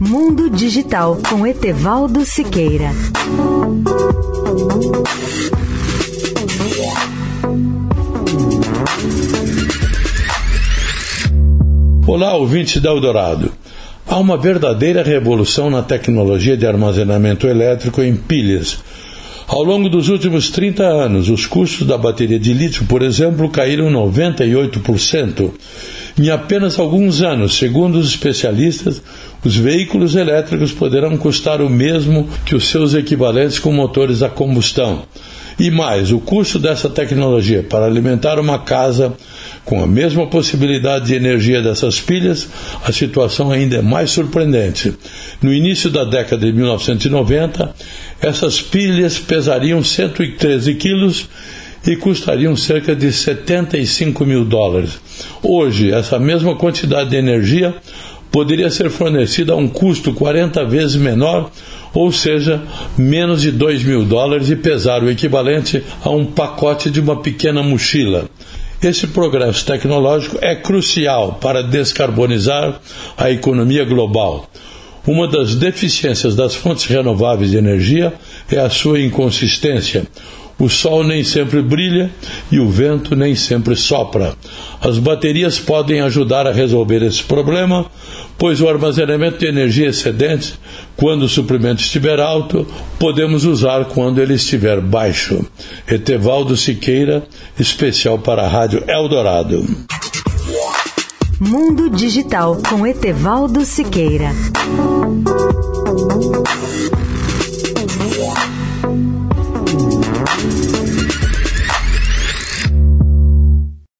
Mundo Digital com Etevaldo Siqueira. Olá, ouvintes da Eldorado. Há uma verdadeira revolução na tecnologia de armazenamento elétrico em pilhas. Ao longo dos últimos 30 anos, os custos da bateria de lítio, por exemplo, caíram 98%. Em apenas alguns anos, segundo os especialistas, os veículos elétricos poderão custar o mesmo que os seus equivalentes com motores a combustão. E mais, o custo dessa tecnologia para alimentar uma casa com a mesma possibilidade de energia dessas pilhas, a situação ainda é mais surpreendente. No início da década de 1990, essas pilhas pesariam 113 quilos e custariam cerca de 75 mil dólares. Hoje, essa mesma quantidade de energia poderia ser fornecida a um custo 40 vezes menor, ou seja, menos de 2 mil dólares e pesar o equivalente a um pacote de uma pequena mochila. Esse progresso tecnológico é crucial para descarbonizar a economia global. Uma das deficiências das fontes renováveis de energia é a sua inconsistência. O sol nem sempre brilha e o vento nem sempre sopra. As baterias podem ajudar a resolver esse problema, pois o armazenamento de energia excedente, quando o suprimento estiver alto, podemos usar quando ele estiver baixo. Etevaldo Siqueira, especial para a Rádio Eldorado. Mundo Digital com Etevaldo Siqueira.